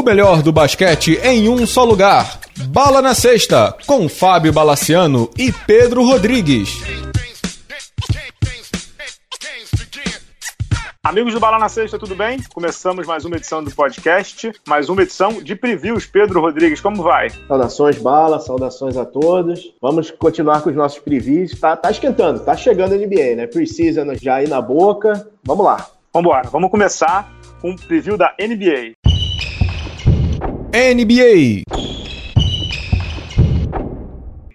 O melhor do basquete em um só lugar. Bala na Sexta, com Fábio Balaciano e Pedro Rodrigues. Amigos do Bala na Sexta, tudo bem? Começamos mais uma edição do podcast, mais uma edição de previews. Pedro Rodrigues, como vai? Saudações, Bala, saudações a todos. Vamos continuar com os nossos previews. Tá, tá esquentando, tá chegando a NBA, né? Precisa já aí na boca. Vamos lá. Vamos embora, vamos começar com um preview da NBA. NBA.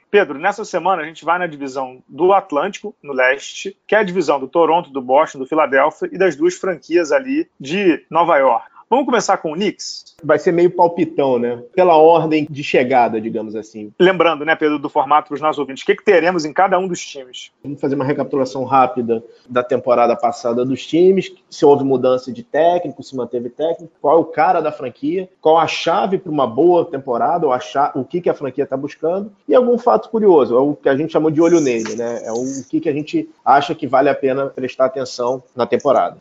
Pedro, nessa semana a gente vai na divisão do Atlântico, no leste, que é a divisão do Toronto, do Boston, do Philadelphia e das duas franquias ali de Nova York. Vamos começar com o Knicks? Vai ser meio palpitão, né? Pela ordem de chegada, digamos assim. Lembrando, né, Pedro, do formato para os nossos ouvintes, o que, que teremos em cada um dos times? Vamos fazer uma recapitulação rápida da temporada passada dos times, se houve mudança de técnico, se manteve técnico, qual é o cara da franquia, qual a chave para uma boa temporada, ou a o que, que a franquia está buscando, e algum fato curioso, é o que a gente chamou de olho nele, né? É o que, que a gente acha que vale a pena prestar atenção na temporada.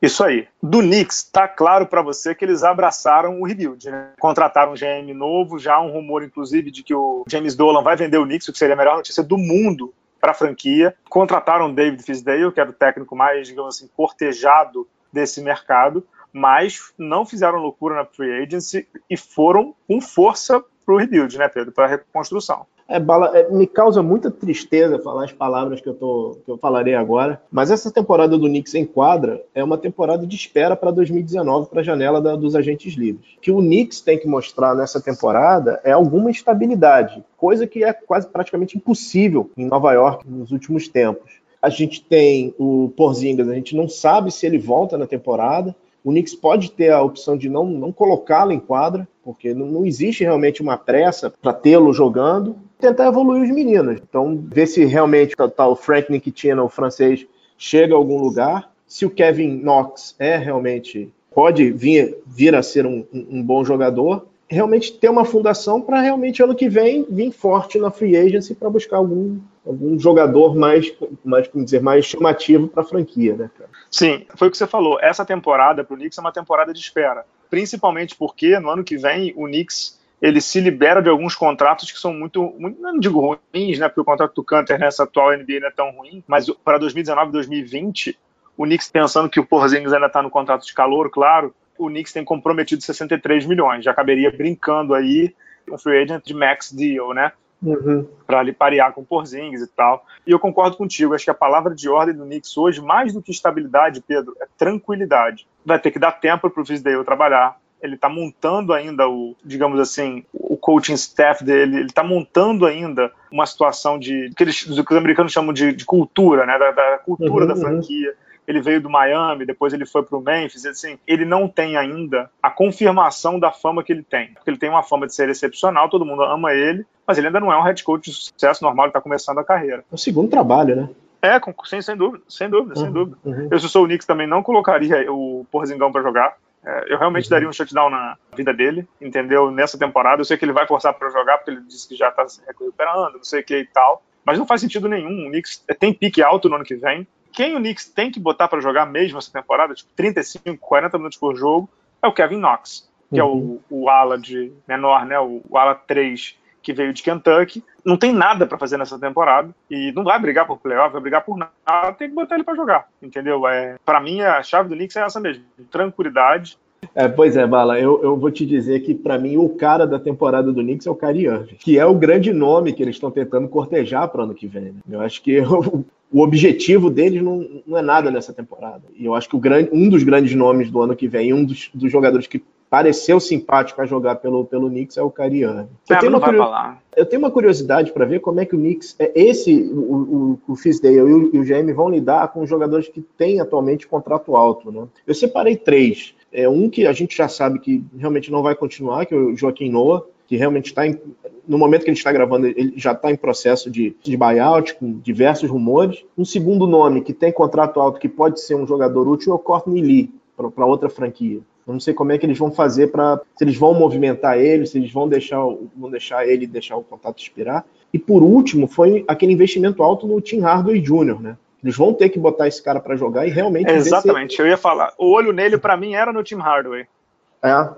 Isso aí. Do Knicks, tá claro para você que eles abraçaram o rebuild, né? Contrataram um GM novo, já há um rumor, inclusive, de que o James Dolan vai vender o Knicks, o que seria a melhor notícia do mundo para a franquia. Contrataram David Fisdale, que era o técnico mais, digamos assim, cortejado desse mercado, mas não fizeram loucura na free agency e foram com força para o rebuild, né, Pedro? Para a reconstrução. É, bala, é, me causa muita tristeza falar as palavras que eu, tô, que eu falarei agora, mas essa temporada do Knicks em quadra é uma temporada de espera para 2019, para a janela da, dos agentes livres. O que o Knicks tem que mostrar nessa temporada é alguma estabilidade, coisa que é quase praticamente impossível em Nova York nos últimos tempos. A gente tem o Porzingis, a gente não sabe se ele volta na temporada, o Knicks pode ter a opção de não, não colocá-lo em quadra, porque não, não existe realmente uma pressa para tê-lo jogando. Tentar evoluir os meninos. Então, ver se realmente tá, tá, o Frank Nikitina, o francês, chega a algum lugar. Se o Kevin Knox é realmente. pode vir, vir a ser um, um bom jogador realmente ter uma fundação para realmente ano que vem vir forte na free agency para buscar algum, algum jogador mais, mais, como dizer, mais chamativo para a franquia, né, cara? Sim, foi o que você falou. Essa temporada para o Knicks é uma temporada de espera, principalmente porque no ano que vem o Knicks ele se libera de alguns contratos que são muito, muito não digo ruins, né, porque o contrato do Canter nessa atual NBA não é tão ruim, mas para 2019 2020 o Knicks pensando que o Porzingis ainda está no contrato de calor, claro, o Knicks tem comprometido 63 milhões. Já caberia brincando aí um free agent de max deal, né? Uhum. Para ali parear com Porzingis e tal. E eu concordo contigo, acho que a palavra de ordem do Knicks hoje, mais do que estabilidade, Pedro, é tranquilidade. Vai ter que dar tempo para o Fisdale trabalhar. Ele está montando ainda o, digamos assim, o coaching staff dele, ele está montando ainda uma situação de que, eles, que os americanos chamam de, de cultura, né? Da, da cultura uhum, da franquia. Uhum ele veio do Miami, depois ele foi para o Memphis, assim, ele não tem ainda a confirmação da fama que ele tem. Porque ele tem uma fama de ser excepcional, todo mundo ama ele, mas ele ainda não é um head coach de sucesso normal, ele está começando a carreira. É o segundo trabalho, né? É, com, sem, sem dúvida, sem dúvida, uhum, sem dúvida. Uhum. Eu, se sou o Knicks, também não colocaria o Porzingão para jogar. É, eu realmente uhum. daria um shutdown na vida dele, entendeu? Nessa temporada. Eu sei que ele vai forçar para jogar, porque ele disse que já está se recuperando, não sei o que e tal. Mas não faz sentido nenhum. O Knicks tem pique alto no ano que vem quem o Knicks tem que botar para jogar mesmo essa temporada, tipo 35, 40 minutos por jogo, é o Kevin Knox, que uhum. é o, o ala de menor, né, o, o ala 3 que veio de Kentucky, não tem nada para fazer nessa temporada e não vai brigar por playoff, vai brigar por nada, tem que botar ele para jogar, entendeu? É, para mim a chave do Knicks é essa mesmo, tranquilidade. É, pois é, Bala, eu, eu vou te dizer que para mim o cara da temporada do Knicks é o Kyrie Irving, que é o grande nome que eles estão tentando cortejar para ano que vem. Né? Eu acho que o, o objetivo deles não, não é nada nessa temporada. E eu acho que o grande, um dos grandes nomes do ano que vem, um dos, dos jogadores que pareceu simpático a jogar pelo, pelo Knicks é o Kyrie Irving. Eu, tenho uma, eu tenho uma curiosidade para ver como é que o Knicks, é esse, o, o, o Fisdale e o, e o GM vão lidar com os jogadores que têm atualmente contrato alto. Né? Eu separei três. É um que a gente já sabe que realmente não vai continuar, que é o Joaquim Noah, que realmente está no momento que gente está gravando, ele já está em processo de, de buyout, com diversos rumores. Um segundo nome que tem contrato alto, que pode ser um jogador útil, é o Courtney Lee, para outra franquia. Eu não sei como é que eles vão fazer para. Se eles vão movimentar ele, se eles vão deixar, vão deixar ele deixar o contrato expirar. E por último, foi aquele investimento alto no Tim Hardaway Jr., né? Eles vão ter que botar esse cara para jogar e realmente. exatamente, se... eu ia falar. O olho nele, para mim, era no Tim Hardaway. É.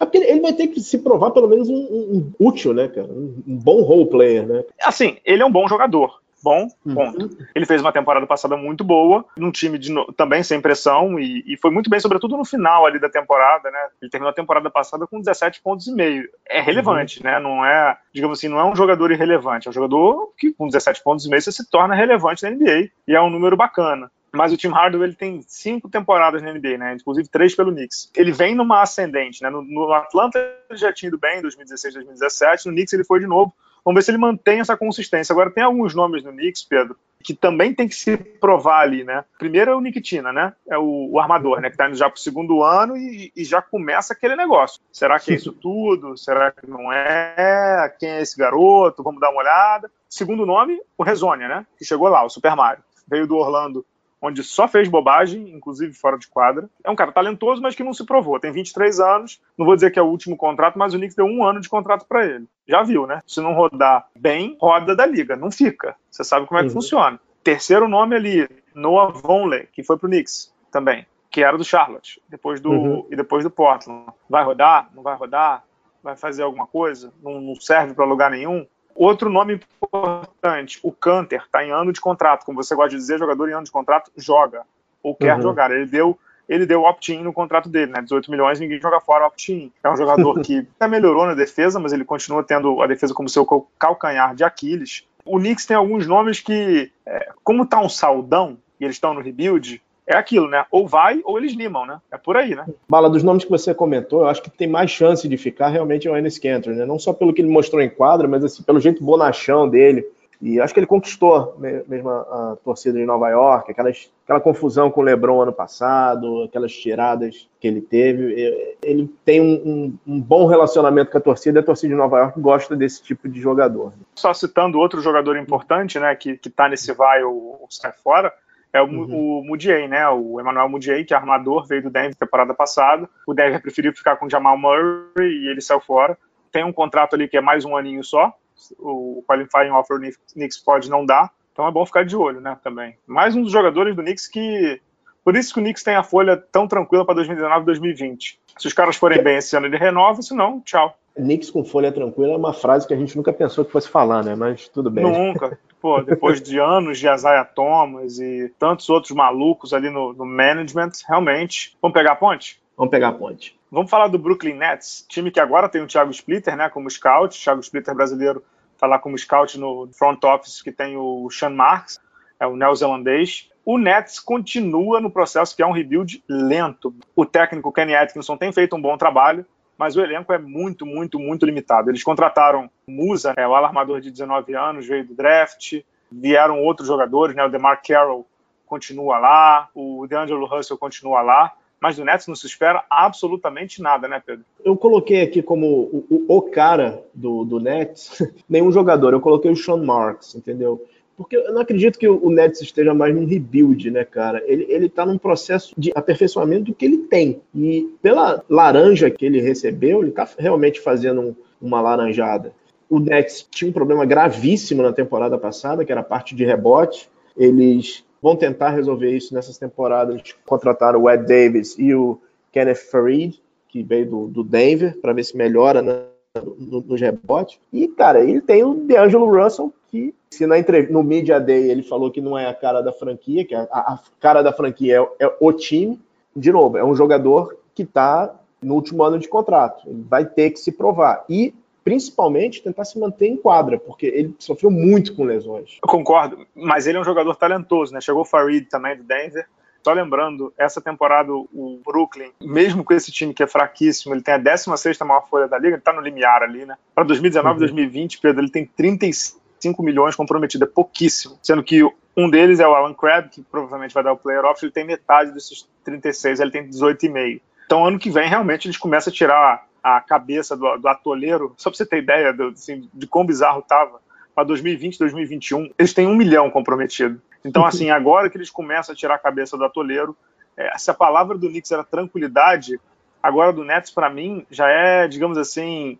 É porque ele vai ter que se provar pelo menos um, um útil, né, cara? Um, um bom role player, né? Assim, ele é um bom jogador bom, uhum. ponto. Uhum. Ele fez uma temporada passada muito boa, num time de, também sem pressão, e, e, foi muito bem, sobretudo no final ali da temporada, né? Ele terminou a temporada passada com 17 pontos e meio. É relevante, uhum. né? Não é, digamos assim, não é um jogador irrelevante, é um jogador que com 17 pontos e meio você se torna relevante na NBA, e é um número bacana. Mas o Tim Hardaway ele tem cinco temporadas na NBA, né? Inclusive três pelo Knicks. Ele vem numa ascendente, né? No, no Atlanta ele já tinha ido bem em 2016, 2017. No Knicks ele foi de novo. Vamos ver se ele mantém essa consistência. Agora, tem alguns nomes no Knicks, Pedro, que também tem que se provar ali, né? Primeiro é o Nick Tina, né? É o, o armador, né? Que tá indo já pro segundo ano e, e, já começa aquele negócio. Será que é isso tudo? Será que não é? Quem é esse garoto? Vamos dar uma olhada. Segundo nome, o Rezonia, né? Que chegou lá, o Super Mario. Veio do Orlando onde só fez bobagem, inclusive fora de quadra. É um cara talentoso, mas que não se provou. Tem 23 anos, não vou dizer que é o último contrato, mas o Knicks deu um ano de contrato para ele. Já viu, né? Se não rodar bem, roda da liga, não fica. Você sabe como é que uhum. funciona. Terceiro nome ali, Noah Vonleh, que foi pro Knicks também, que era do Charlotte, depois do uhum. e depois do Portland. Vai rodar? Não vai rodar? Vai fazer alguma coisa? Não, não serve para lugar nenhum? Outro nome importante, o Canter, está em ano de contrato. Como você gosta de dizer, jogador em ano de contrato joga ou quer uhum. jogar. Ele deu ele deu opt-in no contrato dele, né? 18 milhões, ninguém joga fora opt-in. É um jogador que até melhorou na defesa, mas ele continua tendo a defesa como seu calcanhar de Aquiles. O Knicks tem alguns nomes que, é, como tá um saldão e eles estão no rebuild, é aquilo, né? Ou vai ou eles limam, né? É por aí, né? Bala, dos nomes que você comentou, eu acho que tem mais chance de ficar realmente é o Enes Kanter, né? Não só pelo que ele mostrou em quadra, mas assim, pelo jeito bonachão dele. E acho que ele conquistou mesmo a, a torcida de Nova York, aquelas, aquela confusão com o LeBron ano passado, aquelas tiradas que ele teve. Ele tem um, um, um, bom relacionamento com a torcida e a torcida de Nova York gosta desse tipo de jogador. Só citando outro jogador importante, né, que, que tá nesse vai ou, ou sai fora, é o, uhum. o Mudiay, né? O Emmanuel Mudiay, que é armador, veio do Denver temporada passada. O Denver preferiu ficar com o Jamal Murray e ele saiu fora. Tem um contrato ali que é mais um aninho só. O qualifying offer o Knicks pode não dar. Então é bom ficar de olho, né? Também. Mais um dos jogadores do Knicks que. Por isso que o Knicks tem a folha tão tranquila para 2019 e 2020. Se os caras forem bem esse ano, ele renova, se não, tchau. Knicks com folha tranquila é uma frase que a gente nunca pensou que fosse falar, né? Mas tudo bem. Nunca. Pô, depois de anos de Isaiah Thomas e tantos outros malucos ali no, no management, realmente. Vamos pegar a ponte? Vamos pegar a ponte. Vamos falar do Brooklyn Nets, time que agora tem o Thiago Splitter, né, como scout. Thiago Splitter brasileiro está lá como scout no front office que tem o Sean Marks, é o neozelandês. O Nets continua no processo que é um rebuild lento. O técnico Kenny Atkinson tem feito um bom trabalho, mas o elenco é muito, muito, muito limitado. Eles contrataram Musa, né, o alarmador de 19 anos, veio do draft, vieram outros jogadores, né, o DeMar Carroll continua lá, o DeAngelo Russell continua lá, mas do Nets não se espera absolutamente nada, né, Pedro? Eu coloquei aqui como o, o, o cara do, do Nets, nenhum jogador, eu coloquei o Sean Marks, entendeu? Porque eu não acredito que o Nets esteja mais num rebuild, né, cara? Ele, ele tá num processo de aperfeiçoamento do que ele tem. E pela laranja que ele recebeu, ele tá realmente fazendo um, uma laranjada. O Nets tinha um problema gravíssimo na temporada passada, que era a parte de rebote. Eles vão tentar resolver isso nessas temporadas. Contrataram o Ed Davis e o Kenneth Farid, que veio do, do Denver, para ver se melhora né, nos no rebotes. E, cara, ele tem o DeAngelo Russell, que se na entrevista, no Media Day ele falou que não é a cara da franquia, que a, a cara da franquia é, é, o time, de novo, é um jogador que está no último ano de contrato. Ele vai ter que se provar. E, principalmente, tentar se manter em quadra, porque ele sofreu muito com lesões. Eu concordo, mas ele é um jogador talentoso, né? Chegou o Farid também do Denver. Só lembrando, essa temporada o Brooklyn, mesmo com esse time que é fraquíssimo, ele tem a 16 maior folha da liga, ele está no limiar ali, né? Para 2019 e uhum. 2020, Pedro, ele tem 35 5 milhões comprometido, é pouquíssimo. Sendo que um deles é o Alan Crabb, que provavelmente vai dar o player option, ele tem metade desses 36, ele tem 18,5. Então, ano que vem, realmente, eles começam a tirar a cabeça do, do atoleiro, só para você ter ideia do, assim, de quão bizarro estava, para 2020, 2021, eles têm um milhão comprometido. Então, assim, agora que eles começam a tirar a cabeça do atoleiro, é, se a palavra do Knicks era tranquilidade, agora do Nets, para mim, já é, digamos assim,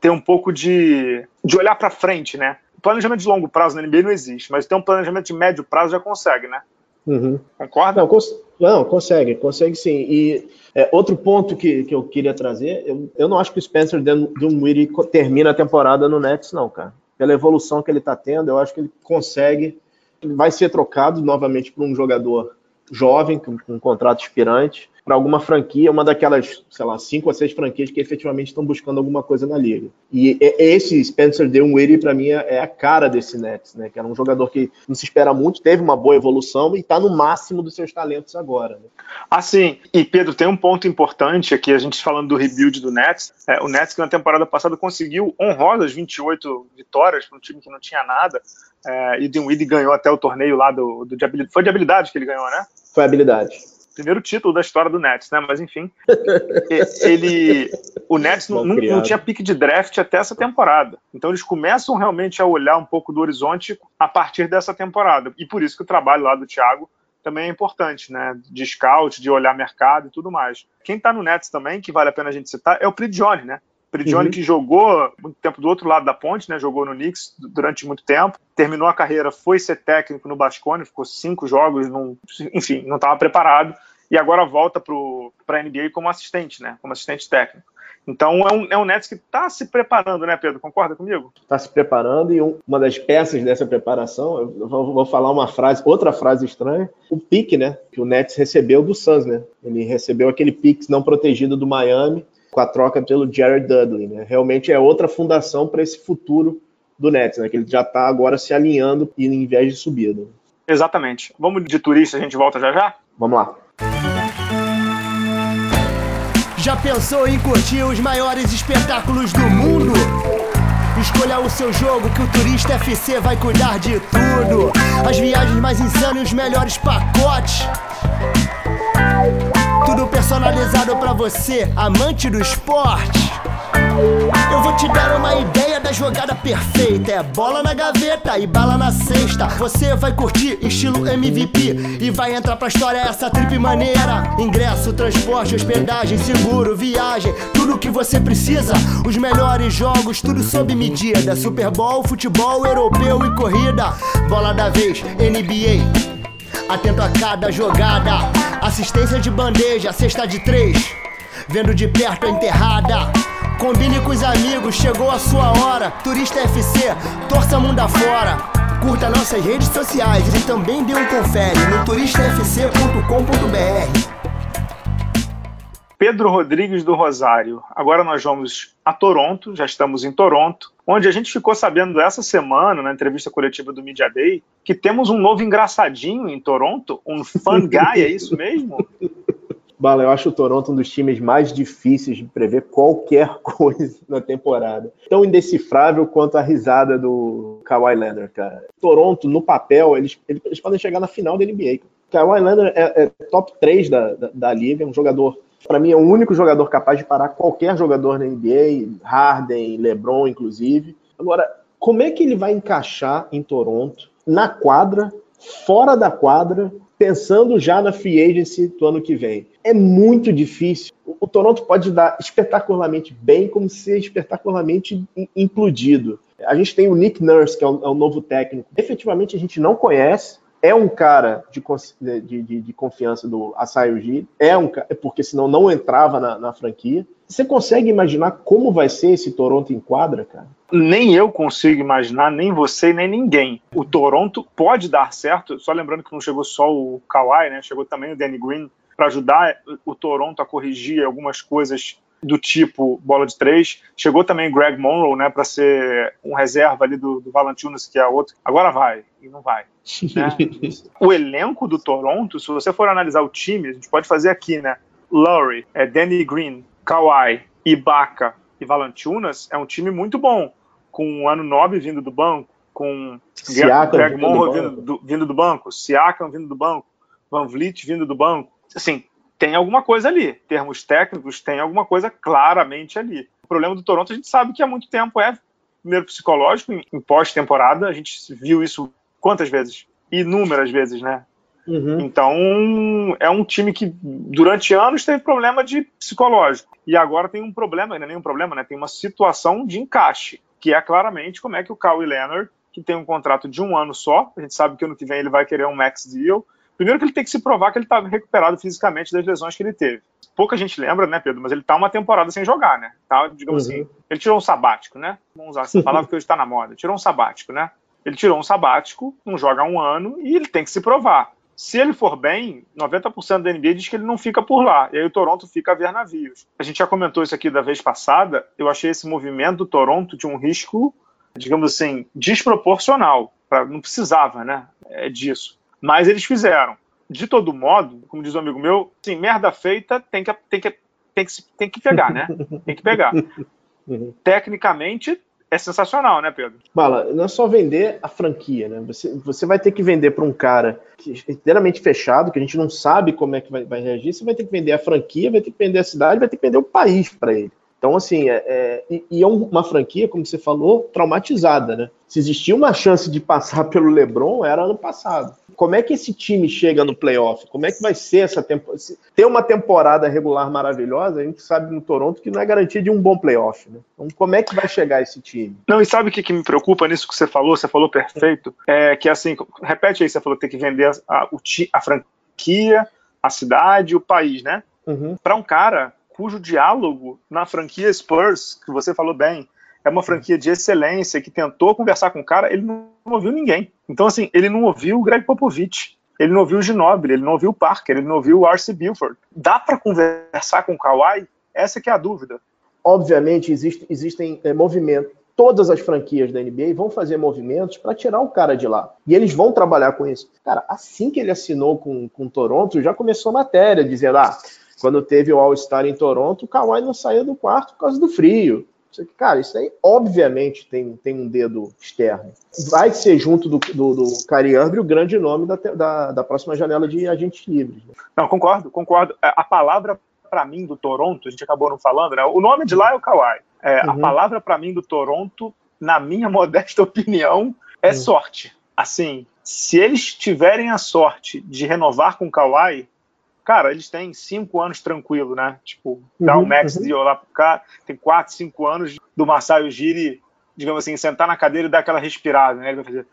ter um pouco de, de olhar para frente, né? planejamento de longo prazo na NBA não existe, mas ter um planejamento de médio prazo já consegue, né? Uhum. Concorda? Não, cons não, consegue, consegue sim. E é, outro ponto que, que eu queria trazer, eu, eu não acho que o Spencer Dinwiddie termina a temporada no Nets, não, cara. Pela evolução que ele está tendo, eu acho que ele consegue, vai ser trocado novamente por um jogador jovem, com, com um contrato expirante, para alguma franquia, uma daquelas, sei lá, cinco ou seis franquias que efetivamente estão buscando alguma coisa na liga. E esse Spencer Dinwiddie, para mim, é a cara desse Nets, né? Que era um jogador que não se espera muito, teve uma boa evolução e está no máximo dos seus talentos agora. Né? Assim, e Pedro, tem um ponto importante aqui, a gente falando do rebuild do Nets. É, o Nets, que na temporada passada conseguiu honrosas 28 vitórias para um time que não tinha nada. É, e Dinwiddie ganhou até o torneio lá do, do de habilidade. Foi de habilidade que ele ganhou, né? Foi habilidade primeiro título da história do Nets, né? Mas enfim, ele, o Nets não, não, não, tinha pique de draft até essa temporada. Então eles começam realmente a olhar um pouco do horizonte a partir dessa temporada. E por isso que o trabalho lá do Thiago também é importante, né? De scout, de olhar mercado e tudo mais. Quem tá no Nets também, que vale a pena a gente citar, é o Prigioni, né? Prigioni uhum. que jogou muito tempo do outro lado da ponte, né? Jogou no Knicks durante muito tempo. Terminou a carreira, foi ser técnico no Bascone, ficou cinco jogos, num, enfim, não estava preparado. E agora volta para a NBA como assistente, né? Como assistente técnico. Então é um, é um Nets que está se preparando, né, Pedro? Concorda comigo? Está se preparando e um, uma das peças dessa preparação, eu vou, vou, falar uma frase, outra frase estranha, o pique, né? Que o Nets recebeu do Suns, né? Ele recebeu aquele pique não protegido do Miami com a troca pelo Jared Dudley. Né? Realmente é outra fundação para esse futuro do Nets, né? que ele já está agora se alinhando em invés de subida. Exatamente. Vamos de turista, a gente volta já já? Vamos lá. Já pensou em curtir os maiores espetáculos do mundo? Escolha o seu jogo que o Turista FC vai cuidar de tudo. As viagens mais insanas e os melhores pacotes. Tudo personalizado para você, amante do esporte. Eu vou te dar uma ideia da jogada perfeita. É bola na gaveta e bala na cesta. Você vai curtir estilo MVP e vai entrar pra história essa trip maneira. Ingresso, transporte, hospedagem, seguro, viagem, tudo que você precisa. Os melhores jogos, tudo sob medida. Super Bowl, futebol europeu e corrida. Bola da vez, NBA atento a cada jogada. Assistência de bandeja, cesta de três. Vendo de perto a enterrada. Combine com os amigos, chegou a sua hora. Turista FC, torça mundo afora. Curta nossas redes sociais e também dê um confere no turistafc.com.br. Pedro Rodrigues do Rosário. Agora nós vamos a Toronto, já estamos em Toronto, onde a gente ficou sabendo essa semana, na entrevista coletiva do Media Day, que temos um novo engraçadinho em Toronto, um fan guy, é isso mesmo? Bala, eu acho o Toronto um dos times mais difíceis de prever qualquer coisa na temporada. Tão indecifrável quanto a risada do Kawhi Leonard, cara. Toronto, no papel, eles, eles podem chegar na final da NBA. Kawhi Leonard é, é top 3 da, da, da liga, é um jogador para mim, é o único jogador capaz de parar qualquer jogador na NBA, Harden, LeBron, inclusive. Agora, como é que ele vai encaixar em Toronto, na quadra, fora da quadra, pensando já na free agency do ano que vem? É muito difícil. O Toronto pode dar espetacularmente bem, como ser espetacularmente implodido. A gente tem o Nick Nurse, que é o, é o novo técnico. Efetivamente, a gente não conhece é um cara de, de, de, de confiança do Asayoji, é um porque senão não entrava na, na, franquia. Você consegue imaginar como vai ser esse Toronto em quadra, cara? Nem eu consigo imaginar, nem você, nem ninguém. O Toronto pode dar certo, só lembrando que não chegou só o Kawhi, né? Chegou também o Danny Green para ajudar o Toronto a corrigir algumas coisas do tipo bola de três. Chegou também Greg Monroe, né, para ser um reserva ali do, do Valanciunas, que é outro. Agora vai, e não vai. Né? o elenco do Toronto, se você for analisar o time, a gente pode fazer aqui, né? Lowry, é, Danny Green, Kawhi, Ibaka e Valanciunas é um time muito bom, com o Ano Nobre vindo do banco, com Siakam Greg Monroe vindo do, vindo do banco, Siakam vindo do banco, Van Vliet vindo do banco. Assim, tem alguma coisa ali. Termos técnicos, tem alguma coisa claramente ali. O problema do Toronto, a gente sabe que há muito tempo é, primeiro, psicológico, em pós-temporada. A gente viu isso quantas vezes? Inúmeras vezes, né? Uhum. Então, é um time que durante anos teve problema de psicológico. E agora tem um problema, não é nenhum problema, né? Tem uma situação de encaixe, que é claramente como é que o Kawhi Leonard, que tem um contrato de um ano só, a gente sabe que ano que vem ele vai querer um max deal, Primeiro que ele tem que se provar que ele está recuperado fisicamente das lesões que ele teve. Pouca gente lembra, né, Pedro? Mas ele tá uma temporada sem jogar, né? Tá, digamos uhum. assim. Ele tirou um sabático, né? Vamos usar essa palavra que hoje está na moda. Tirou um sabático, né? Ele tirou um sabático, não joga há um ano e ele tem que se provar. Se ele for bem, 90% da NBA diz que ele não fica por lá. E aí o Toronto fica a ver navios. A gente já comentou isso aqui da vez passada. Eu achei esse movimento do Toronto de um risco, digamos assim, desproporcional. Pra, não precisava, né? É disso. Mas eles fizeram. De todo modo, como diz um amigo meu, assim, merda feita tem que, tem que, tem que, tem que pegar, né? Tem que pegar. Tecnicamente, é sensacional, né, Pedro? Bala, não é só vender a franquia, né? Você, você vai ter que vender para um cara que é inteiramente fechado, que a gente não sabe como é que vai, vai reagir. Você vai ter que vender a franquia, vai ter que vender a cidade, vai ter que vender o país para ele. Então, assim, é, é, e é uma franquia, como você falou, traumatizada, né? Se existia uma chance de passar pelo LeBron, era ano passado. Como é que esse time chega no playoff? Como é que vai ser essa temporada? Ter uma temporada regular maravilhosa, a gente sabe no Toronto que não é garantia de um bom playoff, né? Então, como é que vai chegar esse time? Não, e sabe o que, que me preocupa nisso que você falou? Você falou perfeito. É que, assim, repete aí, você falou que tem que vender a, a, a franquia, a cidade, o país, né? Uhum. Para um cara cujo diálogo na franquia Spurs, que você falou bem, é uma franquia de excelência, que tentou conversar com o cara, ele não ouviu ninguém. Então, assim, ele não ouviu o Greg Popovich, ele não ouviu o Ginobili, ele não ouviu o Parker, ele não ouviu o R.C. Buford. Dá para conversar com o Kawhi? Essa que é a dúvida. Obviamente, existe, existem é, movimentos. Todas as franquias da NBA vão fazer movimentos para tirar o cara de lá. E eles vão trabalhar com isso. Cara, assim que ele assinou com, com Toronto, já começou a matéria dizendo: ah, quando teve o All-Star em Toronto, o Kawhi não saía do quarto por causa do frio. Cara, isso aí obviamente tem, tem um dedo externo. Vai ser junto do, do, do Irving o grande nome da, da, da, próxima janela de agentes livres. Né? Não, concordo, concordo. É, a palavra para mim do Toronto, a gente acabou não falando, né? O nome de lá é o Kawhi. É, uhum. A palavra para mim do Toronto, na minha modesta opinião, é uhum. sorte. Assim, se eles tiverem a sorte de renovar com o Kawhi, cara, eles têm cinco anos tranquilo, né? Tipo, dá um uhum, max uhum. deal lá pro cara, tem quatro, cinco anos do Masai Ujiri, digamos assim, sentar na cadeira e dar aquela respirada, né? Ele vai fazer.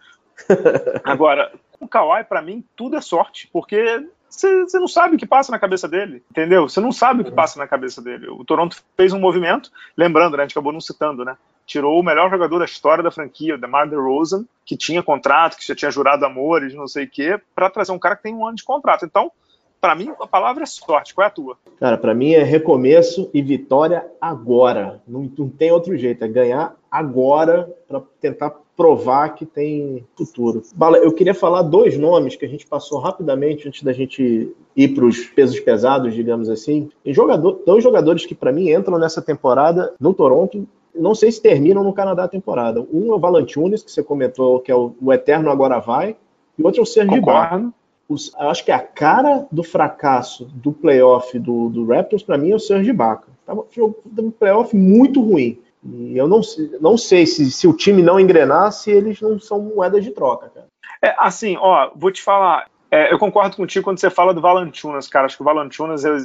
Agora, o Kawhi, para mim, tudo é sorte, porque você não sabe o que passa na cabeça dele, entendeu? Você não sabe o que passa na cabeça dele. O Toronto fez um movimento, lembrando, né, a gente acabou não citando, né? Tirou o melhor jogador da história da franquia, o DeMar DeRozan, que tinha contrato, que já tinha jurado amores, não sei o quê, para trazer um cara que tem um ano de contrato. Então, para mim, a palavra é sorte. Qual é a tua? Cara, para mim é recomeço e vitória agora. Não, não tem outro jeito. É ganhar agora para tentar provar que tem futuro. Bala, eu queria falar dois nomes que a gente passou rapidamente antes da gente ir para os pesos pesados, digamos assim. E jogador, dois jogadores que para mim entram nessa temporada no Toronto. Não sei se terminam no Canadá a temporada. Um é o Valantunes, que você comentou, que é o, o Eterno Agora Vai, e o outro é o Sergi Barro os, acho que a cara do fracasso do playoff do, do Raptors, para mim, é o Serge Ibaka. Tava um playoff muito ruim. E eu não, não sei se, se o time não engrenar, se eles não são moedas de troca, cara. É, assim, ó, vou te falar. É, eu concordo contigo quando você fala do Valantunas, cara. Acho que o Valantunas, eu,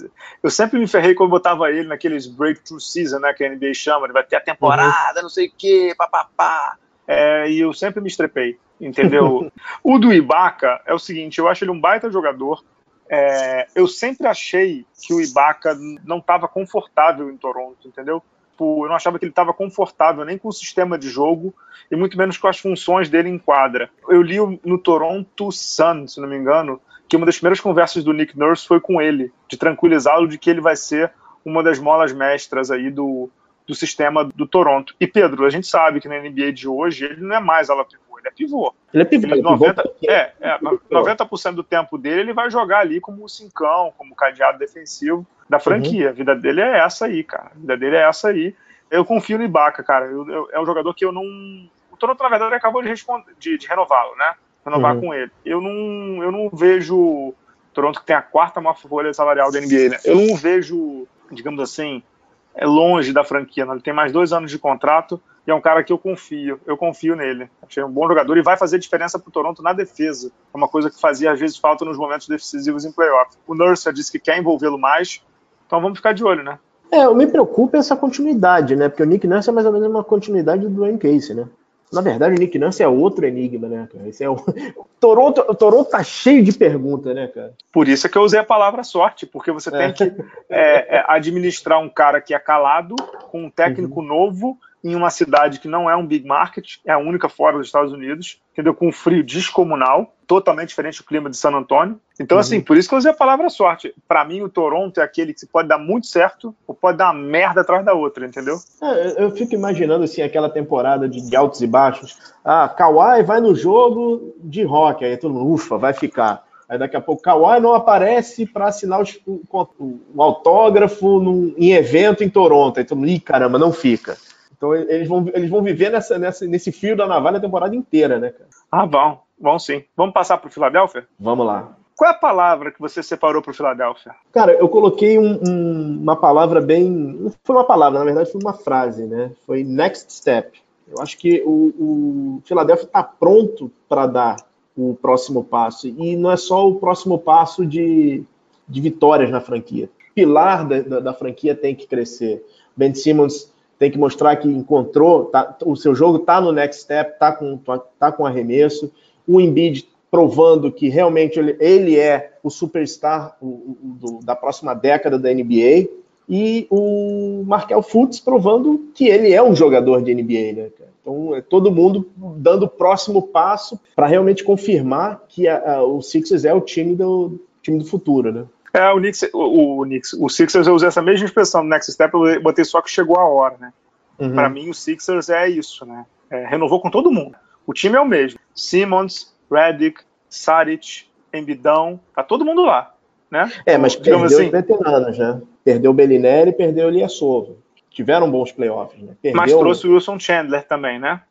eu sempre me ferrei quando botava ele naqueles breakthrough season, né, que a NBA chama. Ele vai ter a temporada, uhum. não sei o quê, papapá. É, e eu sempre me estrepei entendeu? o do Ibaka é o seguinte, eu acho ele um baita jogador. É, eu sempre achei que o Ibaka não estava confortável em Toronto, entendeu? Eu não achava que ele estava confortável nem com o sistema de jogo e muito menos com as funções dele em quadra. Eu li no Toronto Sun, se não me engano, que uma das primeiras conversas do Nick Nurse foi com ele, de tranquilizá-lo de que ele vai ser uma das molas mestras aí do, do sistema do Toronto. E Pedro, a gente sabe que na NBA de hoje ele não é mais ala ele é pivô. Ele é pivô. Ele 90, pivô é, é, 90% do tempo dele ele vai jogar ali como o cincão, como cadeado defensivo da franquia. Uhum. A vida dele é essa aí, cara. A vida dele é essa aí. Eu confio no Ibaka, cara. Eu, eu, é um jogador que eu não. O Toronto, na verdade, acabou de, de, de renová-lo, né? Renovar uhum. com ele. Eu não, eu não vejo. Toronto que tem a quarta maior folha salarial da NBA, né? Eu não vejo, digamos assim, é longe da franquia. Né? Ele tem mais dois anos de contrato e é um cara que eu confio, eu confio nele. Achei um bom jogador e vai fazer diferença para o Toronto na defesa. É uma coisa que fazia às vezes falta nos momentos decisivos em playoff. O Nurse já disse que quer envolvê-lo mais, então vamos ficar de olho, né? É, o me preocupa essa continuidade, né? Porque o Nick Nurse é mais ou menos uma continuidade do Dwayne Casey, né? Na verdade, o Nick Nurse é outro enigma, né, cara? Esse é o... Toronto, o Toronto tá cheio de perguntas, né, cara? Por isso é que eu usei a palavra sorte, porque você tem é. que é, é, administrar um cara que é calado, com um técnico uhum. novo, em uma cidade que não é um big market, é a única fora dos Estados Unidos, entendeu? Com um frio descomunal, totalmente diferente do clima de San Antônio. Então, assim, uhum. assim, por isso que eu usei a palavra sorte. Para mim, o Toronto é aquele que pode dar muito certo ou pode dar uma merda atrás da outra, entendeu? É, eu fico imaginando, assim, aquela temporada de altos e baixos. Ah, Kawhi vai no jogo de rock, aí todo mundo, ufa, vai ficar. Aí daqui a pouco Kawhi não aparece para assinar o, o, o autógrafo num, em evento em Toronto. Aí todo mundo, ih, caramba, não fica. Então eles vão, eles vão viver nessa, nessa, nesse fio da navalha a temporada inteira, né, cara? Ah, vão, vão sim. Vamos passar para o Filadélfia? Vamos lá. Qual é a palavra que você separou para o Filadélfia? Cara, eu coloquei um, um, uma palavra bem. Não foi uma palavra, na verdade foi uma frase, né? Foi next step. Eu acho que o, o Filadélfia está pronto para dar o próximo passo. E não é só o próximo passo de, de vitórias na franquia. Pilar da, da, da franquia tem que crescer. Ben Simmons tem que mostrar que encontrou, tá, o seu jogo está no next step, está com, tá com arremesso. O Embiid provando que realmente ele, ele é o superstar do, da próxima década da NBA. E o Markel Fultz provando que ele é um jogador de NBA, né, cara? Então, é todo mundo dando o próximo passo para realmente confirmar que a, a, o Sixers é o time do, time do futuro, né? É, o Knicks, o, o, Knicks, o Sixers eu usei essa mesma expressão no Next Step, eu botei só que chegou a hora, né? Uhum. Para mim, o Sixers é isso, né? É, renovou com todo mundo. O time é o mesmo. Simmons, Redick, Saric, Embidão, tá todo mundo lá, né? É, mas perdeu assim, os veteranos, né? Perdeu o Bellinelli, perdeu o Liasova. Tiveram bons playoffs, né? Perdeu... Mas trouxe o Wilson Chandler também, né?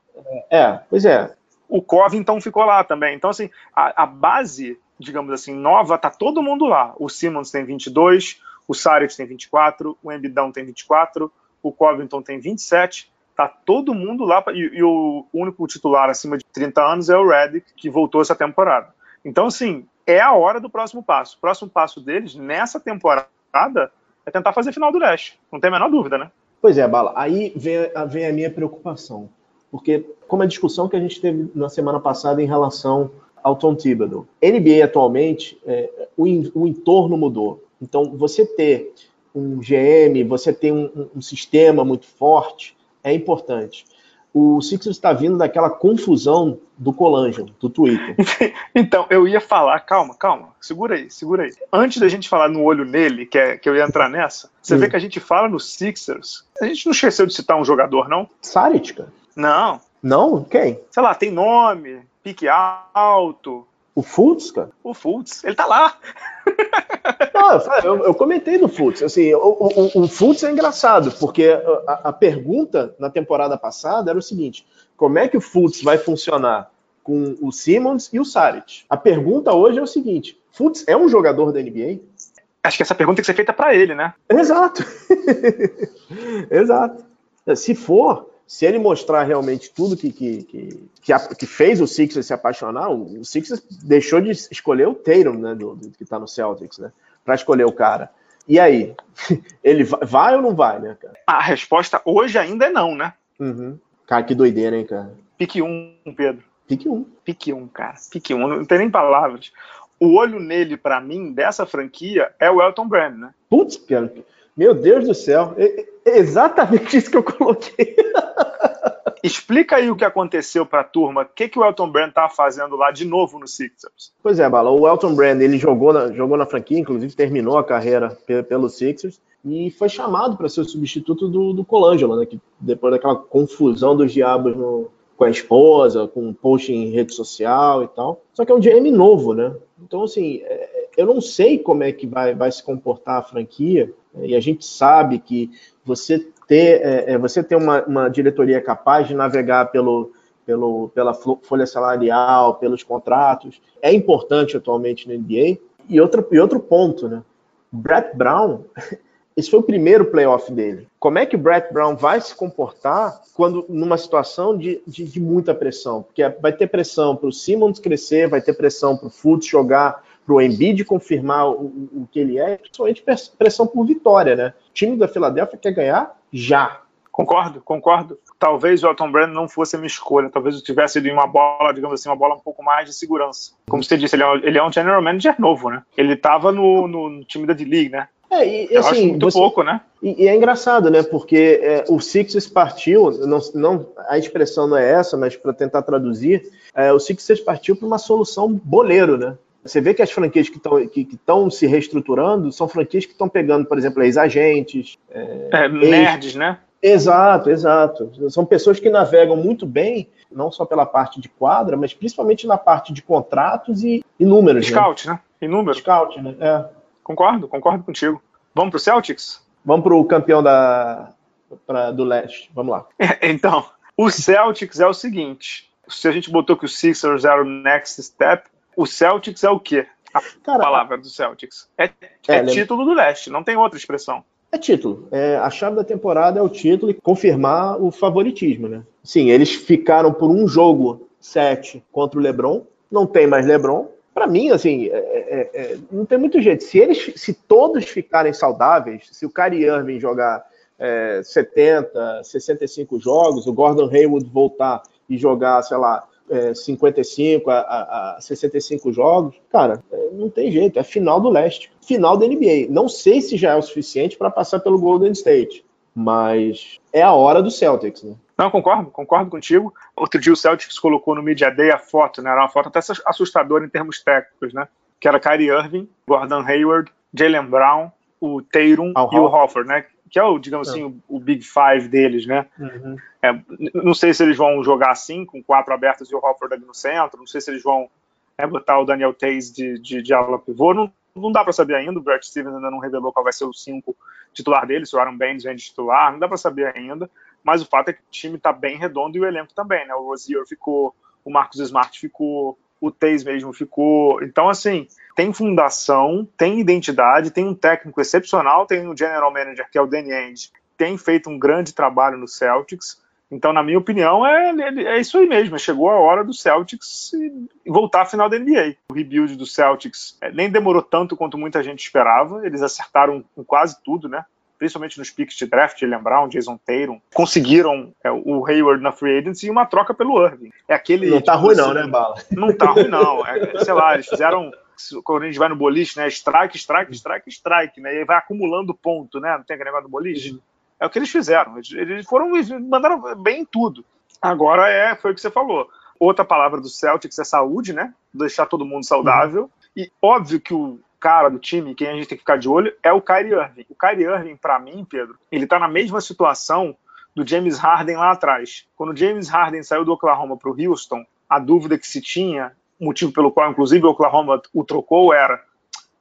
É, pois é. O Covington ficou lá também. Então, assim, a, a base digamos assim, nova, tá todo mundo lá. O Simmons tem 22, o Saric tem 24, o Embidão tem 24, o Covington tem 27, tá todo mundo lá, e, e, o único titular acima de 30 anos é o Redick, que voltou essa temporada. Então, assim, é a hora do próximo passo. O próximo passo deles, nessa temporada, é tentar fazer final do leste. Não tem a menor dúvida, né? Pois é, Bala. Aí vem, vem a minha preocupação. Porque, como a discussão que a gente teve na semana passada em relação ao Tom Thibodeau. NBA atualmente, é, o, o, entorno mudou. Então, você ter um GM, você ter um, um sistema muito forte, é importante. O Sixers está vindo daquela confusão do Colangelo, do Twitter. Então, eu ia falar, calma, calma, segura aí, segura aí. Antes da gente falar no olho nele, que, é, que eu ia entrar nessa, você vê que a gente fala no Sixers, a gente não esqueceu de citar um jogador, não? Saric, cara. Não. Não? Quem? Sei lá, tem nome, pique alto. O Fultz, cara? O Fultz, ele tá lá. Não, eu, eu, comentei do Fultz. Assim, o, o, o Fultz é engraçado, porque a, a, pergunta na temporada passada era o seguinte: como é que o Fultz vai funcionar com o Simmons e o Saric? A pergunta hoje é o seguinte: Fultz é um jogador da NBA? Acho que essa pergunta tem que ser feita para ele, né? Exato. Exato. Se for, se ele mostrar realmente tudo que, que, que, que, fez o Sixers se apaixonar, o, Sixers deixou de escolher o Tatum, né, do, do que está no Celtics, né, para escolher o cara. E aí, ele vai, ou não vai, né, cara? A resposta hoje ainda é não, né? Uhum. Cara, que doideira, hein, cara? Pique 1, um, Pedro. Pique 1. Um. Pique 1, um, cara. Pique 1, um. não tem nem palavras. O olho nele, para mim, dessa franquia, é o Elton Brand, né? Putz, cara. Meu Deus do céu, é exatamente isso que eu coloquei. Explica aí o que aconteceu para a turma, o que, que o Elton Brand tá fazendo lá de novo no Sixers. Pois é, Bala, o Elton Brand ele jogou na, jogou na franquia, inclusive terminou a carreira pelo Sixers e foi chamado para ser o substituto do, do Colangelo, né, que depois daquela confusão dos diabos no, com a esposa, com um post em rede social e tal. Só que é um GM novo, né? Então, assim, é, eu não sei como é que vai, vai se comportar a franquia, e a gente sabe que você ter, é, é, você ter uma, uma, diretoria capaz de navegar pelo, pelo, pela folha salarial, pelos contratos, é importante atualmente no NBA. E outro, e outro ponto, né? Brett Brown, esse foi o primeiro playoff dele. Como é que o Brett Brown vai se comportar quando numa situação de, de, de muita pressão? Porque vai ter pressão para o Simmons crescer, vai ter pressão para o Fultz jogar para o Embiid confirmar o, o, que ele é, principalmente pressão por vitória, né? O time da Filadélfia quer ganhar já. Concordo, concordo. Talvez o Elton Brand não fosse a minha escolha. Talvez eu tivesse ido em uma bola, digamos assim, uma bola um pouco mais de segurança. Como você disse, ele é, um, ele é um general manager novo, né? Ele estava no, no, time da D-League, né? É, e, eu assim, acho muito você, pouco, né? E, e, é engraçado, né? Porque é, o Sixers partiu, não, não, a expressão não é essa, mas para tentar traduzir, é, o Sixers partiu para uma solução boleiro, né? Você vê que as franquias que estão que, que se reestruturando são franquias que estão pegando, por exemplo, ex-agentes. É, é, nerds, né? Exato, exato. São pessoas que navegam muito bem, não só pela parte de quadra, mas principalmente na parte de contratos e, e números. Né? Scout, né? né? E números. Scout, né? É. Concordo, concordo contigo. Vamos pro Celtics? Vamos pro campeão da, pra, do leste. Vamos lá. É, então, o Celtics é o seguinte: se a gente botou que o Sixers era o next step, o Celtics é o quê? A Cara, palavra do Celtics. É, é, é título do leste, não tem outra expressão. É título. É, a chave da temporada é o título e confirmar o favoritismo, né? Sim, eles ficaram por um jogo sete contra o LeBron. Não tem mais LeBron. Para mim, assim, é, é, é, não tem muito jeito. Se eles, se todos ficarem saudáveis, se o Kyrie Irving jogar 70, 65 jogos, o Gordon Hayward voltar e jogar, sei lá, é, 55 a, a, a 65 jogos, cara, é, não tem jeito, é final do leste, final da NBA. Não sei se já é o suficiente para passar pelo Golden State, mas é a hora do Celtics, né? Não, concordo, concordo contigo. Outro dia o Celtics colocou no Media Day a foto, né? Era uma foto até assustadora em termos técnicos, né? Que era Kyrie Irving, Gordon Hayward, Jalen Brown, o Tatum e o Hofford, né? Que é o, digamos assim, o, o Big Five deles, né? Uhum. É, não sei se eles vão jogar assim, com quatro abertos e o Hofford ali no centro, não sei se eles vão é, botar o Daniel Tays de, de, de ala pivô, não, não dá para saber ainda, o Brett Stevens ainda não revelou qual vai ser o cinco titular dele, se o Aaron Baines vem de titular, não dá para saber ainda, mas o fato é que o time está bem redondo e o elenco também, né? O Rozier ficou, o Marcos Smart ficou, o Tays mesmo ficou, então assim, tem fundação, tem identidade, tem um técnico excepcional, tem um general manager que é o Danny Ainge, tem feito um grande trabalho no Celtics. Então, na minha opinião, é, é isso aí mesmo. Chegou a hora do Celtics voltar à final da NBA. O rebuild do Celtics é, nem demorou tanto quanto muita gente esperava. Eles acertaram com quase tudo, né? Principalmente nos picks de draft, lembrar um Jason Tatum. Conseguiram é, o Hayward na free agency e uma troca pelo Irving. É aquele. Não tá tipo, ruim, assim, não, né, Bala? Não tá ruim, não. É, sei lá, eles fizeram quando a gente vai no boliche, né? Strike, strike, strike, strike, né? E vai acumulando ponto, né? Não tem aquele negócio do boliche? Uhum. É o que eles fizeram. Eles foram, mandaram bem em tudo. Agora é, foi o que você falou. Outra palavra do Celtics é saúde, né? Deixar todo mundo saudável. Uhum. E óbvio que o cara do time, quem a gente tem que ficar de olho, é o Kyrie Irving. O Kyrie Irving, para mim, Pedro, ele tá na mesma situação do James Harden lá atrás. Quando o James Harden saiu do Oklahoma para o Houston, a dúvida que se tinha motivo pelo qual, inclusive, o Oklahoma o trocou era: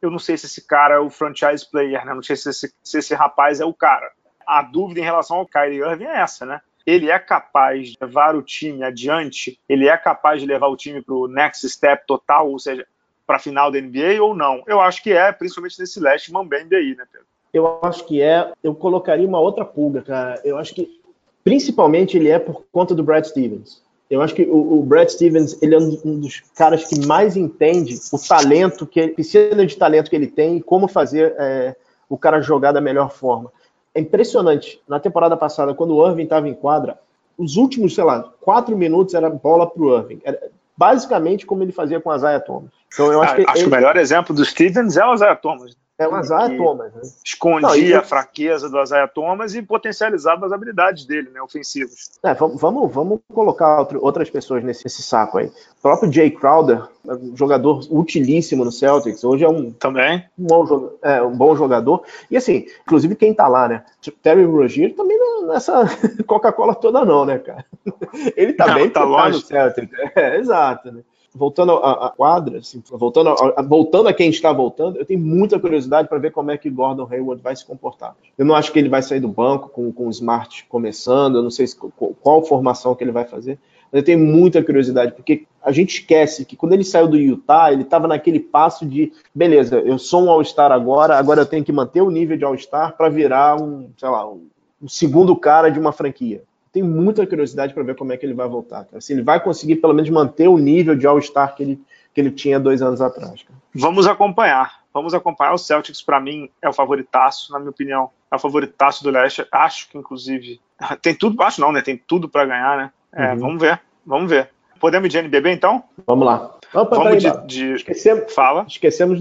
eu não sei se esse cara é o franchise player, né? Não sei se esse, se esse rapaz é o cara. A dúvida em relação ao Kyrie Irving é essa, né? Ele é capaz de levar o time adiante? Ele é capaz de levar o time para o next step total, ou seja, para a final da NBA ou não? Eu acho que é, principalmente nesse leste Mambembe aí, né, Pedro? Eu acho que é. Eu colocaria uma outra pulga, cara. Eu acho que, principalmente, ele é por conta do Brad Stevens. Eu acho que o, o Brad Stevens ele é um dos caras que mais entende o talento que piscina de talento que ele tem e como fazer é, o cara jogar da melhor forma. É impressionante. Na temporada passada, quando o Irving estava em quadra, os últimos, sei lá, quatro minutos era bola para o Irving. Era basicamente como ele fazia com a Zaya Thomas. Então eu acho ah, que acho ele... que o melhor exemplo do Stevens é o Isaiah Thomas. É o Isaiah Thomas. Né? Escondia Não, a fraqueza do Isaiah Thomas e potencializava as habilidades dele, né, ofensivas. É, vamos, vamos colocar outro, outras pessoas nesse, nesse, saco aí. O próprio Jay Crowder, um jogador utilíssimo no Celtics, hoje é um, também. Um, bom, é, um bom jogador. E assim, inclusive quem tá lá, né? Terry Rogier também não nessa Coca-Cola toda não, né, cara? Ele tá não, bem tá longe. no Celtics. É, exato, né? Voltando à quadra, assim, voltando, a, voltando a quem está voltando, eu tenho muita curiosidade para ver como é que Gordon Hayward vai se comportar. Eu não acho que ele vai sair do banco com, com o Smart começando, eu não sei se, qual, qual formação que ele vai fazer, mas eu tenho muita curiosidade, porque a gente esquece que quando ele saiu do Utah, ele estava naquele passo de, beleza, eu sou um All-Star agora, agora eu tenho que manter o nível de All-Star para virar um, sei lá, um, um segundo cara de uma franquia tenho muita curiosidade para ver como é que ele vai voltar. Cara. Se ele vai conseguir pelo menos manter o nível de All-Star que ele, que ele tinha dois anos atrás. Cara. Vamos acompanhar. Vamos acompanhar. O Celtics, para mim, é o favoritaço, na minha opinião. É o favoritaço do leste. Acho que, inclusive, Tem tudo, acho não, né? Tem tudo para ganhar, né? É, uhum. vamos ver, vamos ver. Podemos ir de NBB então? Vamos lá. Opa, vamos de, de... Esquecemos, Fala. Esquecemos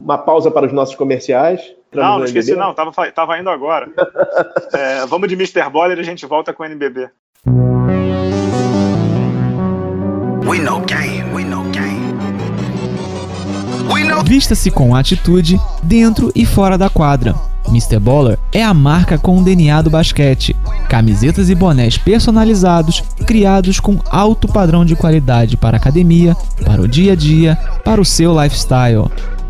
uma pausa para os nossos comerciais. Não, não esqueci não, tava, tava indo agora. é, vamos de Mr. Baller e a gente volta com o NBB. We know game, we know game. Vista-se com atitude dentro e fora da quadra. Mr. Baller é a marca com o DNA do basquete. Camisetas e bonés personalizados, criados com alto padrão de qualidade para a academia, para o dia a dia, para o seu lifestyle.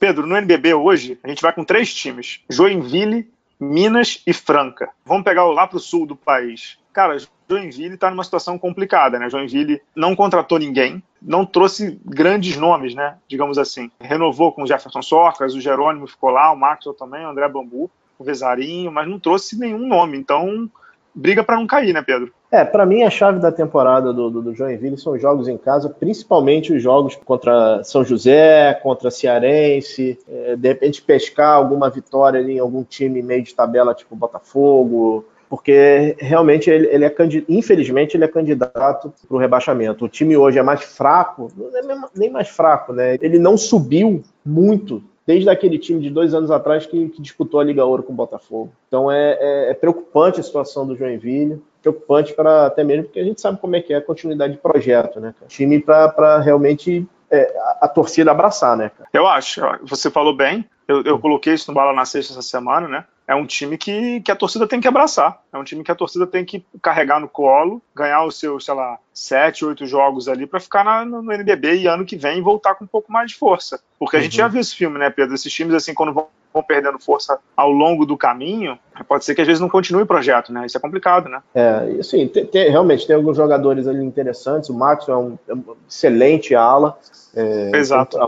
Pedro, no NBB hoje, a gente vai com três times: Joinville, Minas e Franca. Vamos pegar lá para o sul do país. Cara, Joinville está numa situação complicada, né? Joinville não contratou ninguém, não trouxe grandes nomes, né? Digamos assim. Renovou com o Jefferson Socas, o Jerônimo ficou lá, o Maxwell também, o André Bambu, o Vezarinho, mas não trouxe nenhum nome. Então, briga para não cair, né, Pedro? É, para mim a chave da temporada do, do, do, Joinville são os jogos em casa, principalmente os jogos contra São José, contra Cearense, é, de repente pescar alguma vitória ali em algum time meio de tabela, tipo Botafogo, porque realmente ele, ele é infelizmente ele é candidato para o rebaixamento. O time hoje é mais fraco, não é nem mais fraco, né? Ele não subiu muito desde aquele time de dois anos atrás que, que disputou a Liga Ouro com o Botafogo. Então é, é, é preocupante a situação do Joinville, preocupante para até mesmo porque a gente sabe como é que é a continuidade de projeto, né? Time para realmente é, a, a, torcida abraçar, né? Cara? Eu acho. Você falou bem. Eu, eu coloquei isso no Bala na Sexta essa semana, né? é um time que, que a torcida tem que abraçar. É um time que a torcida tem que carregar no colo, ganhar os seus, sei lá, sete, oito jogos ali para ficar na, no NBB e ano que vem voltar com um pouco mais de força. Porque a gente já viu esse filme, né, Pedro? Esses times, assim, quando vão, vão perdendo força ao longo do caminho, pode ser que às vezes não continue o projeto, né? Isso é complicado, né? É, assim, tem, tem, realmente tem alguns jogadores ali interessantes. O Max é um, é um excelente ala. É, Exato.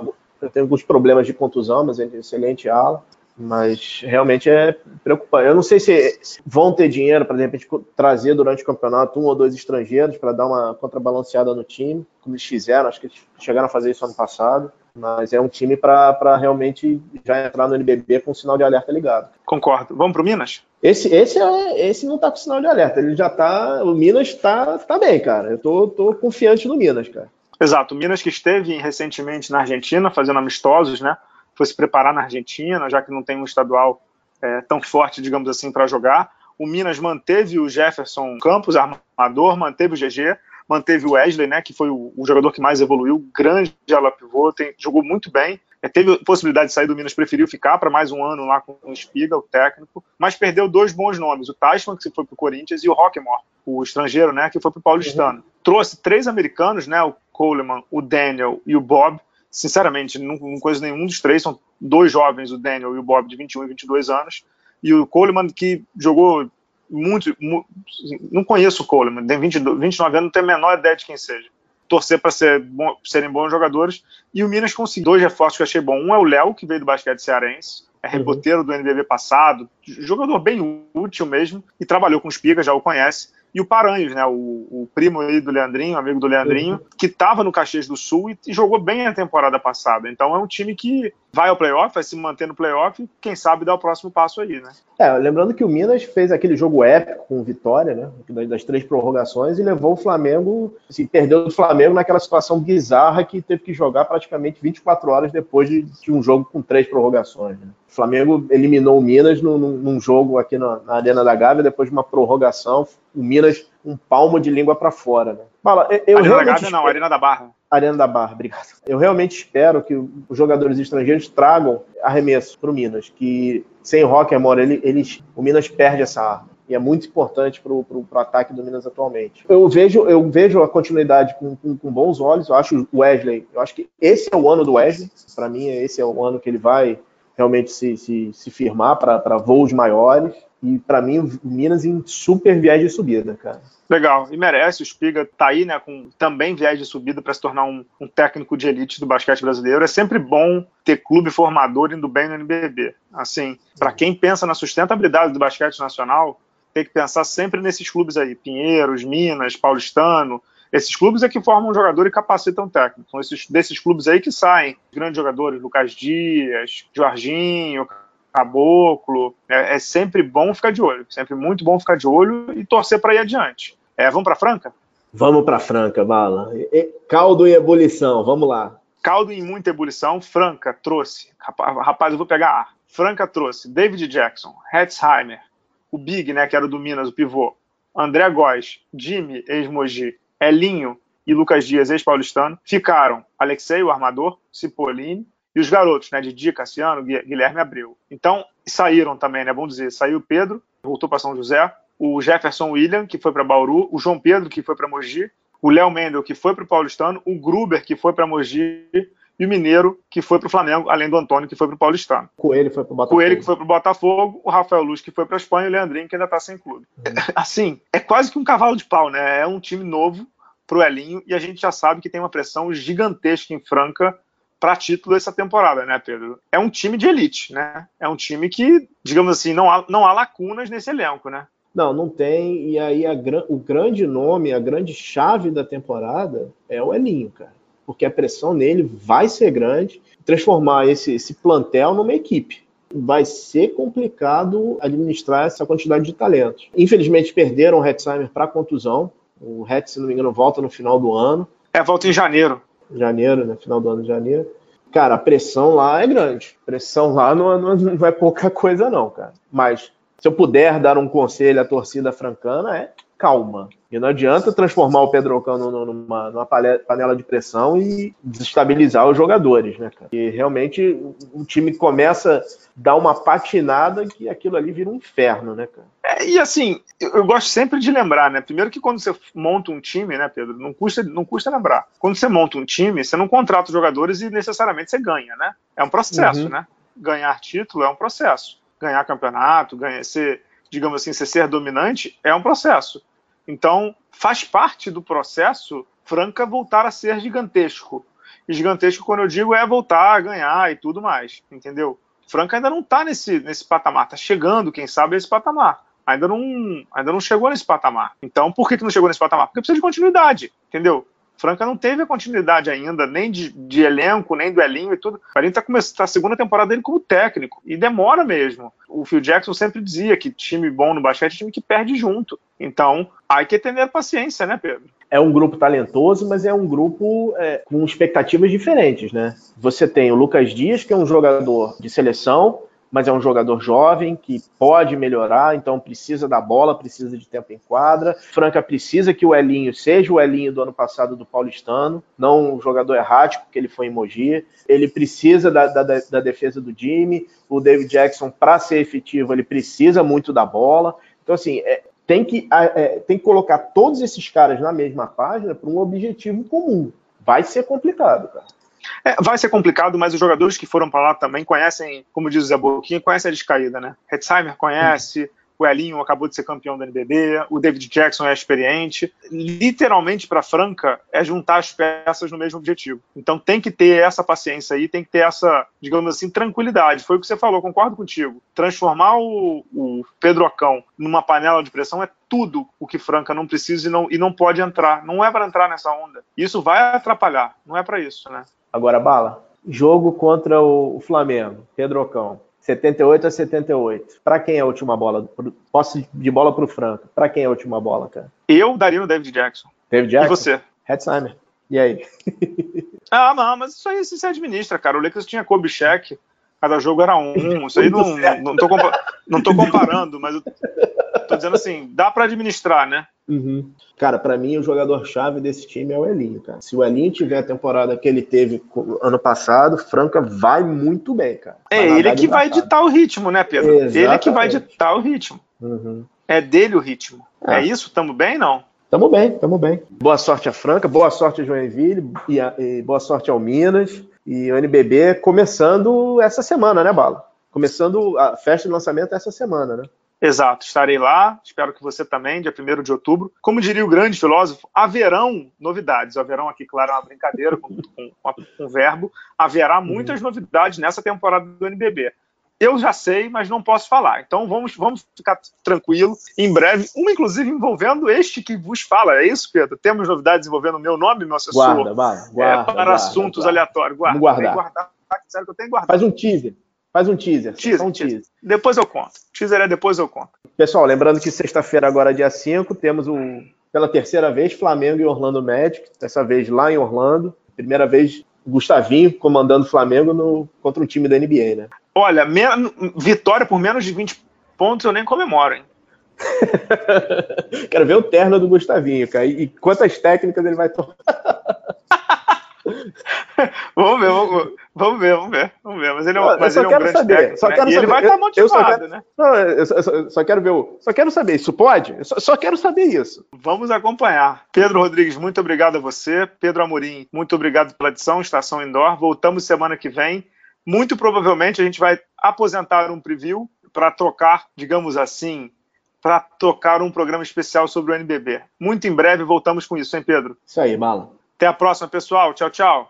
Tem, tem alguns problemas de contusão, mas é um excelente ala mas realmente é preocupante. Eu não sei se vão ter dinheiro para de repente trazer durante o campeonato um ou dois estrangeiros para dar uma contrabalanceada no time, como eles fizeram, acho que eles chegaram a fazer isso ano passado. Mas é um time para realmente já entrar no NBB com o sinal de alerta ligado. Concordo. Vamos para o Minas? Esse, esse, é, esse não está com sinal de alerta. Ele já está. O Minas está tá bem, cara. Eu tô, tô confiante no Minas, cara. Exato. O Minas que esteve recentemente na Argentina fazendo amistosos, né? foi se preparar na Argentina, já que não tem um estadual é, tão forte, digamos assim, para jogar. O Minas manteve o Jefferson Campos, armador, manteve o GG, manteve o Wesley, né, que foi o, o jogador que mais evoluiu, grande ala pivô, tem, jogou muito bem. É, teve possibilidade de sair do Minas, preferiu ficar para mais um ano lá com o Espiga, o técnico, mas perdeu dois bons nomes, o Tashman, que foi para o Corinthians, e o Rockmore, o estrangeiro, né, que foi para o Paulistano. Uhum. Trouxe três americanos, né, o Coleman, o Daniel e o Bob, sinceramente, não, não conheço nenhum dos três, são dois jovens, o Daniel e o Bob, de 21 e 22 anos, e o Coleman, que jogou muito, muito não conheço o Coleman, tem 22, 29 anos, não tenho a menor ideia de quem seja. Torcer para ser bom, serem bons jogadores, e o Minas conseguiu dois reforços que eu achei bom. Um é o Léo, que veio do basquete cearense, é uhum. reboteiro do NBB passado, jogador bem útil mesmo, e trabalhou com os Pigas, já o conhece e o Paranhos, né, o, o primo aí do Leandrinho, amigo do Leandrinho, uhum. que estava no Caxias do Sul e, e, jogou bem a temporada passada. Então é um time que vai ao playoff, vai se manter no playoff quem sabe dá o próximo passo aí, né? É, lembrando que o Minas fez aquele jogo épico com vitória, né, das três prorrogações e levou o Flamengo, assim, perdeu o Flamengo naquela situação bizarra que teve que jogar praticamente 24 horas depois de, de um jogo com três prorrogações, né? O Flamengo eliminou o Minas num, num jogo aqui na, na, Arena da Gávea, depois de uma prorrogação. O Minas, um palmo de língua para fora. Né? Fala, eu Arena da Gávea espero... não, Arena da Barra. Arena da Barra, obrigado. Eu realmente espero que os jogadores estrangeiros tragam arremesso para o Minas, que sem Rock Amor, ele, eles, o Minas perde essa arma. E é muito importante para o ataque do Minas atualmente. Eu vejo, eu vejo a continuidade com, com, com bons olhos. Eu acho o Wesley, eu acho que esse é o ano do Wesley. Para mim, esse é o ano que ele vai realmente se, se, se firmar para voos maiores. E para mim, o Minas em super viagem de subida, cara. Legal, e merece. O Spiga tá aí, né, com também viagem de subida para se tornar um, um, técnico de elite do basquete brasileiro. É sempre bom ter clube formador indo bem no NBB. Assim, para quem pensa na sustentabilidade do basquete nacional, tem que pensar sempre nesses clubes aí: Pinheiros, Minas, Paulistano. Esses clubes é que formam um jogador e capacitam técnico. São esses, desses clubes aí que saem grandes jogadores, Lucas Dias, Jorginho, Caboclo. É, é, sempre bom ficar de olho, sempre muito bom ficar de olho e torcer para ir adiante. É, vamos para Franca? Vamos para Franca, Bala. Caldo em ebulição, vamos lá. Caldo em muita ebulição, Franca trouxe. Rapaz, eu vou pegar ar. Franca trouxe David Jackson, Hetzheimer, o Big, né, que era o do Minas, o pivô, André Góes, Jimmy, ex-Mogi, Elinho e Lucas Dias, ex-paulistano. Ficaram Alexei, o armador, Cipollini, e os garotos, né, Didi, Cassiano, Guilherme Abreu. Então, saíram também, né, bom dizer, saiu o Pedro, voltou para São José, o Jefferson William, que foi para Bauru, o João Pedro, que foi para Mogi, o Léo Mendel, que foi para o Paulistano, o Gruber, que foi para Mogi, e o Mineiro, que foi para o Flamengo, além do Antônio, que foi para o Paulistano. Coelho foi para o Botafogo. Coelho, que foi para o Botafogo, o Rafael Luz, que foi para a Espanha, e o Leandrinho, que ainda está sem clube. Uhum. Assim, é quase que um cavalo de pau, né? É um time novo para o Elinho, e a gente já sabe que tem uma pressão gigantesca em Franca para título essa temporada, né, Pedro? É um time de elite, né? É um time que, digamos assim, não há, não há lacunas nesse elenco, né? Não, não tem. E aí a, o grande nome, a grande chave da temporada é o Elinho, cara. Porque a pressão nele vai ser grande. Transformar esse, esse plantel numa equipe. Vai ser complicado administrar essa quantidade de talentos. Infelizmente perderam o Hetzheimer para contusão. O Hetz, se não me engano, volta no final do ano. É, volta em janeiro janeiro, né? Final do ano de janeiro. Cara, a pressão lá é grande. Pressão lá não, não, não é pouca coisa, não, cara. Mas se eu puder dar um conselho à torcida francana, é calma. E não adianta transformar o Pedrocão numa, numa panela de pressão e desestabilizar os jogadores, né, cara? E realmente o time começa a dar uma patinada que aquilo ali vira um inferno, né, cara? É, e assim, eu gosto sempre de lembrar, né? Primeiro que quando você monta um time, né, Pedro, não custa, não custa lembrar. Quando você monta um time, você não contrata os jogadores e necessariamente você ganha, né? É um processo, uhum. né? Ganhar título é um processo. Ganhar campeonato, ganhar, ser, digamos assim, ser dominante é um processo. Então, faz parte do processo Franca voltar a ser gigantesco. E gigantesco, quando eu digo, é voltar a ganhar e tudo mais, entendeu? Franca ainda não está nesse, nesse patamar, está chegando, quem sabe, a esse patamar. Ainda não, ainda não chegou nesse patamar. Então, por que, que não chegou nesse patamar? Porque precisa de continuidade, entendeu? Franca não teve a continuidade ainda, nem de, de elenco, nem do Elinho e tudo. A gente está começando tá a segunda temporada dele como técnico, e demora mesmo. O Phil Jackson sempre dizia que time bom no basquete é time que perde junto. Então, há que ter paciência, né, Pedro? É um grupo talentoso, mas é um grupo é, com expectativas diferentes, né? Você tem o Lucas Dias, que é um jogador de seleção, mas é um jogador jovem que pode melhorar, então precisa da bola, precisa de tempo em quadra. Franca precisa que o Elinho seja o Elinho do ano passado do Paulistano, não um jogador errático, porque ele foi em Mogi. Ele precisa da, da, da defesa do Jimmy. O David Jackson, para ser efetivo, ele precisa muito da bola. Então, assim, é, tem, que, é, tem que colocar todos esses caras na mesma página para um objetivo comum. Vai ser complicado, cara. É, vai ser complicado, mas os jogadores que foram para lá também conhecem, como diz o Zé Boquinha, conhecem a descaída, né? Hetzheimer conhece, o Elinho acabou de ser campeão da NBB, o David Jackson é experiente. Literalmente, para Franca, é juntar as peças no mesmo objetivo. Então tem que ter essa paciência aí, tem que ter essa, digamos assim, tranquilidade. Foi o que você falou, concordo contigo. Transformar o, o Pedro Acão numa panela de pressão é tudo o que Franca não precisa e não, e não pode entrar. Não é para entrar nessa onda. Isso vai atrapalhar, não é para isso, né? Agora, Bala, jogo contra o Flamengo, Pedrocão. 78 a 78. Para quem é a última bola? Posse de bola para o Franco. Para quem é a última bola, cara? Eu daria no David Jackson. David Jackson? E você? Hetzheimer. E aí? ah, não, mas isso aí se administra, cara. O Lakers tinha Kobe Shaq, cada jogo era um. Isso aí não, não, não, tô, não tô comparando, mas eu tô dizendo assim, dá para administrar, né? Uhum. Cara, para mim o jogador-chave desse time é o Elinho, cara. Se o Elinho tiver a temporada que ele teve ano passado, Franca vai muito bem, cara. É ele que vai ditar o ritmo, né, Pedro? Exatamente. Ele que vai ditar o ritmo. Uhum. É dele o ritmo. É, é isso? Tamo bem, não? Tamo bem, tamo bem. Boa sorte a Franca, boa sorte a Joinville e, a, e boa sorte ao Minas e o NBB começando essa semana, né, Bala? Começando a festa de lançamento essa semana, né? Exato, estarei lá, espero que você também, dia 1 de outubro. Como diria o grande filósofo, haverão novidades. Haverão aqui, claro, é uma brincadeira com, com, com um verbo. Haverá uhum. muitas uhum. novidades nessa temporada do NBB. Eu já sei, mas não posso falar. Então vamos, vamos ficar tranquilo. Em breve, uma inclusive envolvendo este que vos fala. É isso, Pedro? Temos novidades envolvendo o meu nome, meu assessor. Guarda, guarda, é, para guarda, assuntos guarda. aleatórios. Guarda, Vamos guardar. guardar. Sério que eu tenho guardado. Faz um teaser. Faz um teaser. Teaser, um teaser. teaser. Depois eu conto. Teaser é depois eu conto. Pessoal, lembrando que sexta-feira, agora dia 5, temos o, pela terceira vez, Flamengo e Orlando Magic. Dessa vez lá em Orlando. Primeira vez, Gustavinho comandando o Flamengo no, contra um time da NBA, né? Olha, vitória por menos de 20 pontos eu nem comemoro, hein? Quero ver o terno do Gustavinho, cara. E quantas técnicas ele vai tomar. vamos, ver, vamos, vamos ver, vamos ver, vamos ver. Mas ele é, um, mas ele é um grande saber, técnico, só né? quero e saber. ele vai estar motivado, quero, né? Não, eu só, só, só, quero ver o, só quero saber, isso pode? Eu só, só, quero saber isso. Vamos acompanhar. Pedro Rodrigues, muito obrigado a você. Pedro Amorim, muito obrigado pela edição, Estação Indoor. Voltamos semana que vem. Muito provavelmente a gente vai aposentar um preview para trocar, digamos assim, para tocar um programa especial sobre o NBB. Muito em breve voltamos com isso, hein, Pedro? Isso aí, Bala. Até a próxima, pessoal. Tchau, tchau.